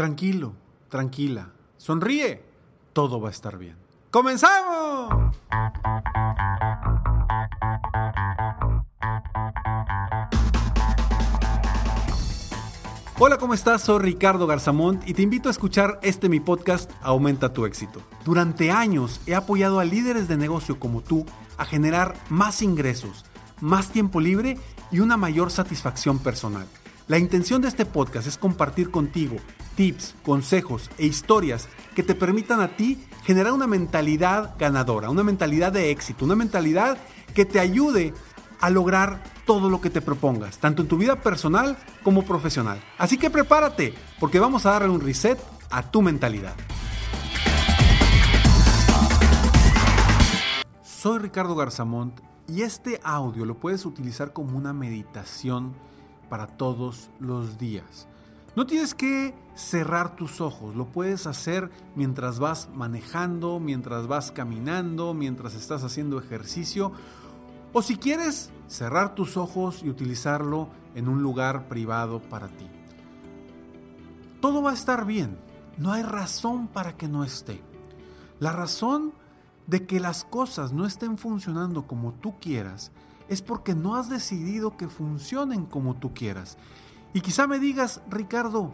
Tranquilo, tranquila, sonríe, todo va a estar bien. ¡Comenzamos! Hola, ¿cómo estás? Soy Ricardo Garzamont y te invito a escuchar este mi podcast Aumenta tu éxito. Durante años he apoyado a líderes de negocio como tú a generar más ingresos, más tiempo libre y una mayor satisfacción personal. La intención de este podcast es compartir contigo tips, consejos e historias que te permitan a ti generar una mentalidad ganadora, una mentalidad de éxito, una mentalidad que te ayude a lograr todo lo que te propongas, tanto en tu vida personal como profesional. Así que prepárate, porque vamos a darle un reset a tu mentalidad. Soy Ricardo Garzamont y este audio lo puedes utilizar como una meditación para todos los días. No tienes que cerrar tus ojos, lo puedes hacer mientras vas manejando, mientras vas caminando, mientras estás haciendo ejercicio o si quieres cerrar tus ojos y utilizarlo en un lugar privado para ti. Todo va a estar bien, no hay razón para que no esté. La razón de que las cosas no estén funcionando como tú quieras es porque no has decidido que funcionen como tú quieras. Y quizá me digas, Ricardo,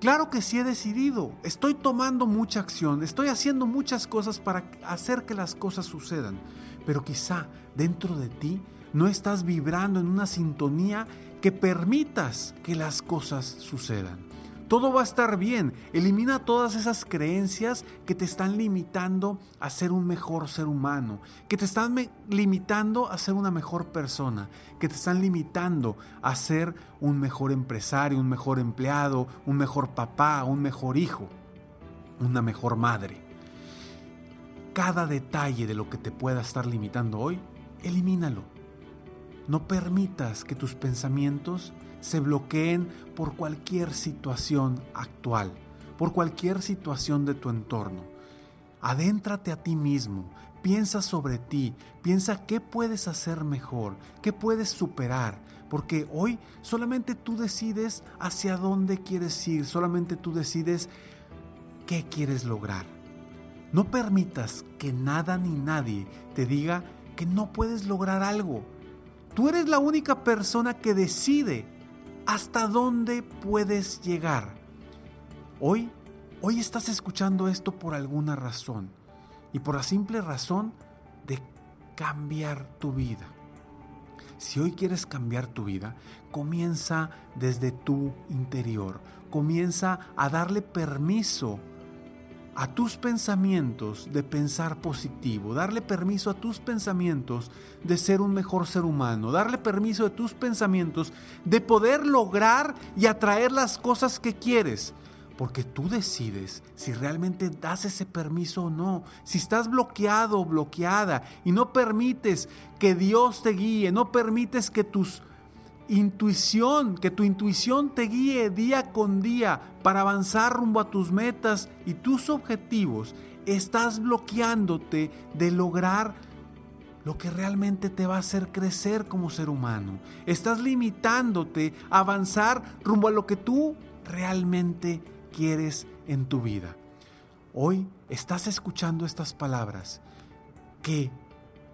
claro que sí he decidido, estoy tomando mucha acción, estoy haciendo muchas cosas para hacer que las cosas sucedan, pero quizá dentro de ti no estás vibrando en una sintonía que permitas que las cosas sucedan. Todo va a estar bien. Elimina todas esas creencias que te están limitando a ser un mejor ser humano, que te están limitando a ser una mejor persona, que te están limitando a ser un mejor empresario, un mejor empleado, un mejor papá, un mejor hijo, una mejor madre. Cada detalle de lo que te pueda estar limitando hoy, elimínalo. No permitas que tus pensamientos se bloqueen por cualquier situación actual, por cualquier situación de tu entorno. Adéntrate a ti mismo, piensa sobre ti, piensa qué puedes hacer mejor, qué puedes superar, porque hoy solamente tú decides hacia dónde quieres ir, solamente tú decides qué quieres lograr. No permitas que nada ni nadie te diga que no puedes lograr algo. Tú eres la única persona que decide hasta dónde puedes llegar. Hoy, hoy estás escuchando esto por alguna razón y por la simple razón de cambiar tu vida. Si hoy quieres cambiar tu vida, comienza desde tu interior. Comienza a darle permiso a tus pensamientos de pensar positivo, darle permiso a tus pensamientos de ser un mejor ser humano, darle permiso a tus pensamientos de poder lograr y atraer las cosas que quieres. Porque tú decides si realmente das ese permiso o no. Si estás bloqueado o bloqueada y no permites que Dios te guíe, no permites que tus intuición, que tu intuición te guíe día con día para avanzar rumbo a tus metas y tus objetivos, estás bloqueándote de lograr lo que realmente te va a hacer crecer como ser humano. Estás limitándote a avanzar rumbo a lo que tú realmente quieres en tu vida. Hoy estás escuchando estas palabras que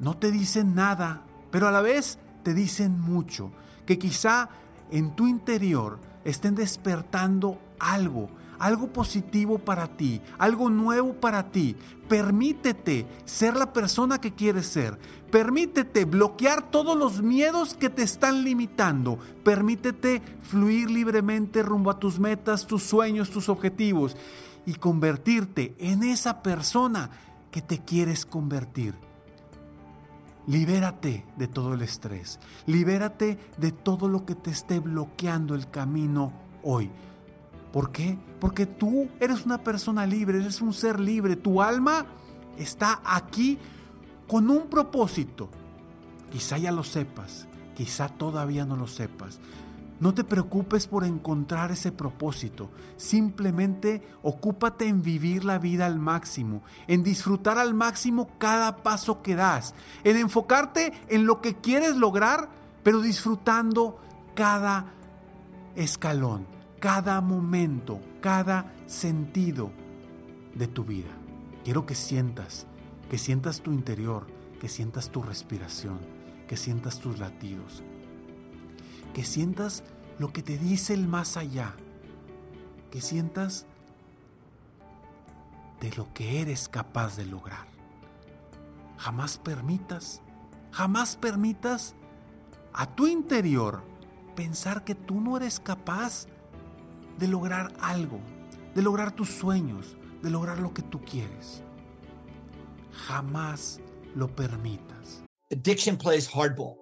no te dicen nada, pero a la vez te dicen mucho que quizá en tu interior estén despertando algo, algo positivo para ti, algo nuevo para ti. Permítete ser la persona que quieres ser. Permítete bloquear todos los miedos que te están limitando. Permítete fluir libremente rumbo a tus metas, tus sueños, tus objetivos y convertirte en esa persona que te quieres convertir. Libérate de todo el estrés. Libérate de todo lo que te esté bloqueando el camino hoy. ¿Por qué? Porque tú eres una persona libre, eres un ser libre. Tu alma está aquí con un propósito. Quizá ya lo sepas, quizá todavía no lo sepas. No te preocupes por encontrar ese propósito. Simplemente ocúpate en vivir la vida al máximo, en disfrutar al máximo cada paso que das, en enfocarte en lo que quieres lograr, pero disfrutando cada escalón, cada momento, cada sentido de tu vida. Quiero que sientas, que sientas tu interior, que sientas tu respiración, que sientas tus latidos, que sientas lo que te dice el más allá, que sientas de lo que eres capaz de lograr. Jamás permitas, jamás permitas a tu interior pensar que tú no eres capaz de lograr algo, de lograr tus sueños, de lograr lo que tú quieres. Jamás lo permitas. Addiction plays hardball.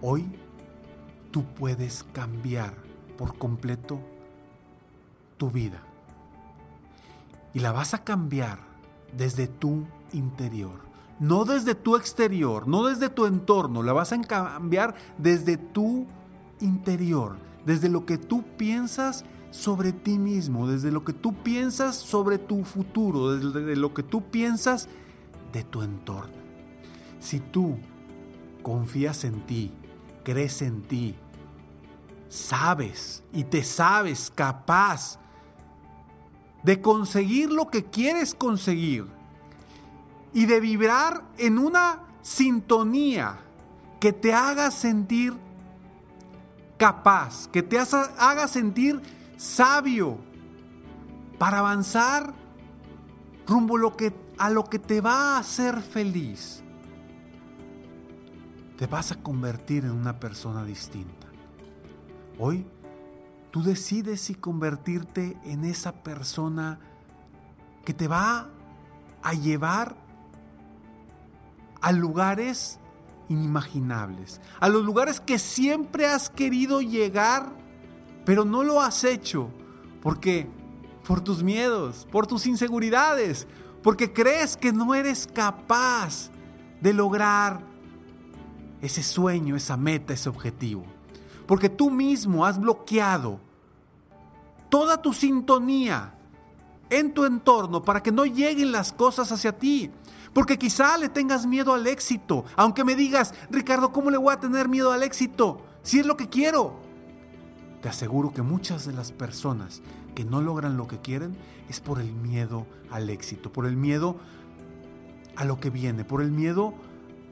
Hoy tú puedes cambiar por completo tu vida. Y la vas a cambiar desde tu interior. No desde tu exterior, no desde tu entorno. La vas a cambiar desde tu interior. Desde lo que tú piensas sobre ti mismo. Desde lo que tú piensas sobre tu futuro. Desde lo que tú piensas de tu entorno. Si tú confías en ti, crees en ti, sabes y te sabes capaz de conseguir lo que quieres conseguir y de vibrar en una sintonía que te haga sentir capaz, que te haga sentir sabio para avanzar rumbo a lo que, te va a hacer feliz te vas a convertir en una persona distinta. Hoy tú decides si convertirte en esa persona que te va a llevar a lugares inimaginables, a los lugares que siempre has querido llegar, pero no lo has hecho. ¿Por qué? Por tus miedos, por tus inseguridades, porque crees que no eres capaz de lograr ese sueño, esa meta, ese objetivo. Porque tú mismo has bloqueado toda tu sintonía en tu entorno para que no lleguen las cosas hacia ti. Porque quizá le tengas miedo al éxito. Aunque me digas, Ricardo, ¿cómo le voy a tener miedo al éxito? Si es lo que quiero. Te aseguro que muchas de las personas que no logran lo que quieren es por el miedo al éxito, por el miedo a lo que viene, por el miedo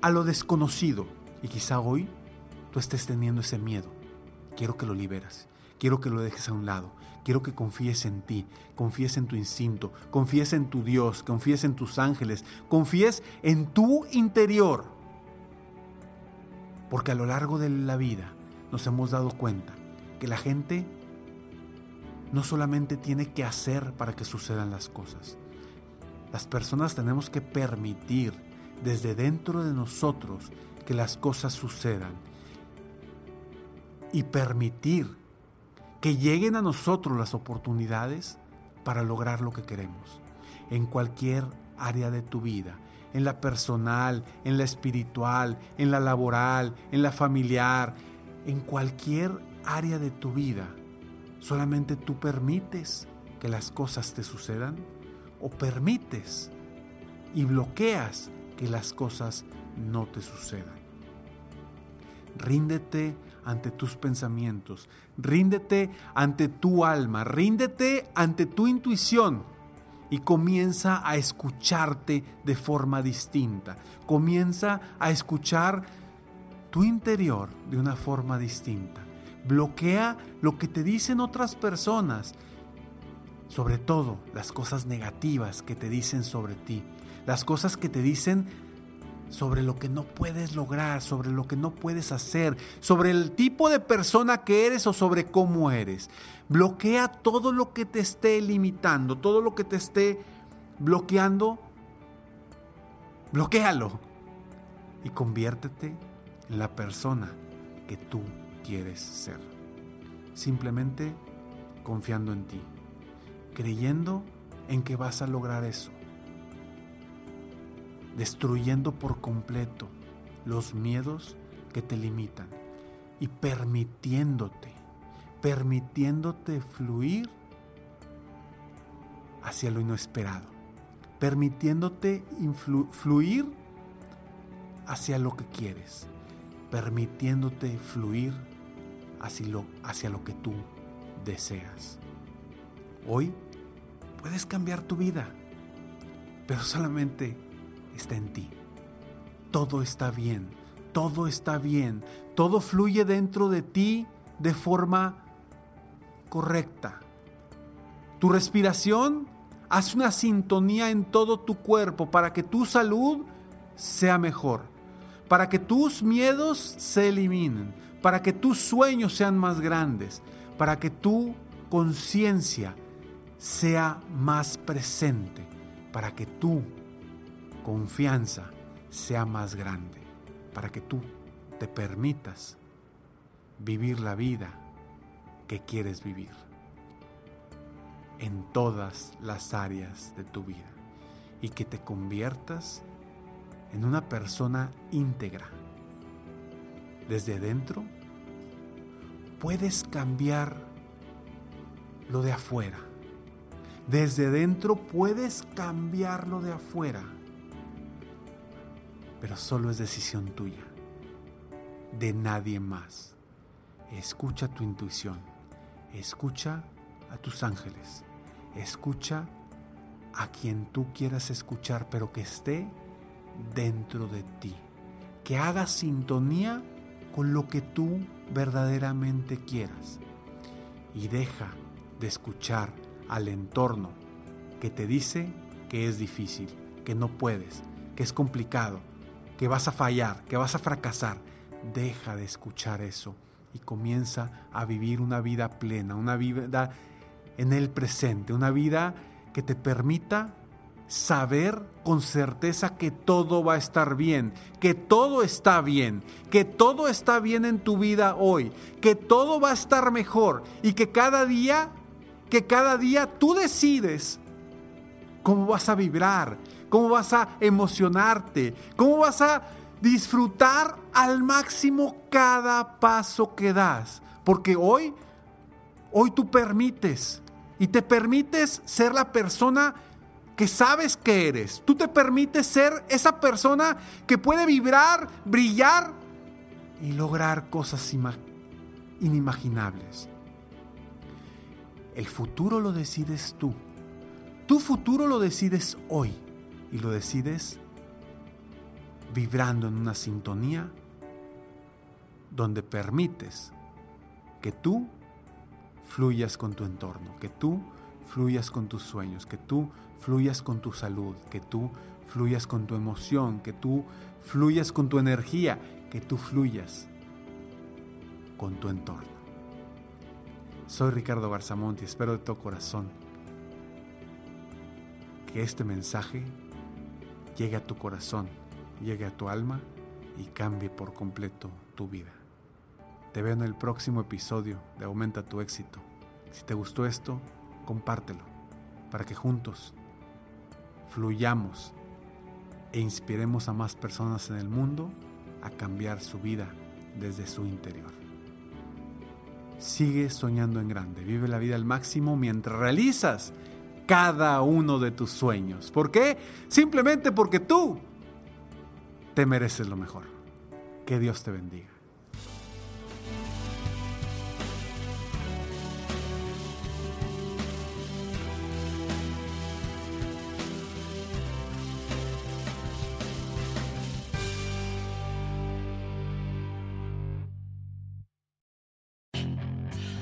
a lo desconocido. Y quizá hoy tú estés teniendo ese miedo. Quiero que lo liberas. Quiero que lo dejes a un lado. Quiero que confíes en ti, confíes en tu instinto, confíes en tu Dios, confíes en tus ángeles, confíes en tu interior. Porque a lo largo de la vida nos hemos dado cuenta que la gente no solamente tiene que hacer para que sucedan las cosas. Las personas tenemos que permitir desde dentro de nosotros que las cosas sucedan y permitir que lleguen a nosotros las oportunidades para lograr lo que queremos, en cualquier área de tu vida, en la personal, en la espiritual, en la laboral, en la familiar, en cualquier área de tu vida. Solamente tú permites que las cosas te sucedan o permites y bloqueas que las cosas no te sucedan. Ríndete ante tus pensamientos, ríndete ante tu alma, ríndete ante tu intuición y comienza a escucharte de forma distinta. Comienza a escuchar tu interior de una forma distinta. Bloquea lo que te dicen otras personas, sobre todo las cosas negativas que te dicen sobre ti, las cosas que te dicen sobre lo que no puedes lograr, sobre lo que no puedes hacer, sobre el tipo de persona que eres o sobre cómo eres. Bloquea todo lo que te esté limitando, todo lo que te esté bloqueando. Bloquéalo y conviértete en la persona que tú quieres ser. Simplemente confiando en ti, creyendo en que vas a lograr eso destruyendo por completo los miedos que te limitan y permitiéndote, permitiéndote fluir hacia lo inesperado, permitiéndote fluir hacia lo que quieres, permitiéndote fluir hacia lo, hacia lo que tú deseas. Hoy puedes cambiar tu vida, pero solamente está en ti. Todo está bien, todo está bien, todo fluye dentro de ti de forma correcta. Tu respiración hace una sintonía en todo tu cuerpo para que tu salud sea mejor, para que tus miedos se eliminen, para que tus sueños sean más grandes, para que tu conciencia sea más presente, para que tú confianza sea más grande, para que tú te permitas vivir la vida que quieres vivir en todas las áreas de tu vida y que te conviertas en una persona íntegra. Desde dentro puedes cambiar lo de afuera. Desde dentro puedes cambiar lo de afuera pero solo es decisión tuya, de nadie más. Escucha tu intuición, escucha a tus ángeles, escucha a quien tú quieras escuchar, pero que esté dentro de ti, que haga sintonía con lo que tú verdaderamente quieras. Y deja de escuchar al entorno que te dice que es difícil, que no puedes, que es complicado, que vas a fallar, que vas a fracasar. Deja de escuchar eso y comienza a vivir una vida plena, una vida en el presente, una vida que te permita saber con certeza que todo va a estar bien, que todo está bien, que todo está bien en tu vida hoy, que todo va a estar mejor y que cada día, que cada día tú decides cómo vas a vibrar, cómo vas a emocionarte, cómo vas a disfrutar al máximo cada paso que das, porque hoy hoy tú permites y te permites ser la persona que sabes que eres. Tú te permites ser esa persona que puede vibrar, brillar y lograr cosas inimaginables. El futuro lo decides tú. Tu futuro lo decides hoy y lo decides vibrando en una sintonía donde permites que tú fluyas con tu entorno, que tú fluyas con tus sueños, que tú fluyas con tu salud, que tú fluyas con tu emoción, que tú fluyas con tu energía, que tú fluyas con tu entorno. Soy Ricardo Barzamonti, espero de todo corazón que este mensaje llegue a tu corazón, llegue a tu alma y cambie por completo tu vida. Te veo en el próximo episodio de Aumenta tu éxito. Si te gustó esto, compártelo para que juntos fluyamos e inspiremos a más personas en el mundo a cambiar su vida desde su interior. Sigue soñando en grande, vive la vida al máximo mientras realizas cada uno de tus sueños. ¿Por qué? Simplemente porque tú te mereces lo mejor. Que Dios te bendiga.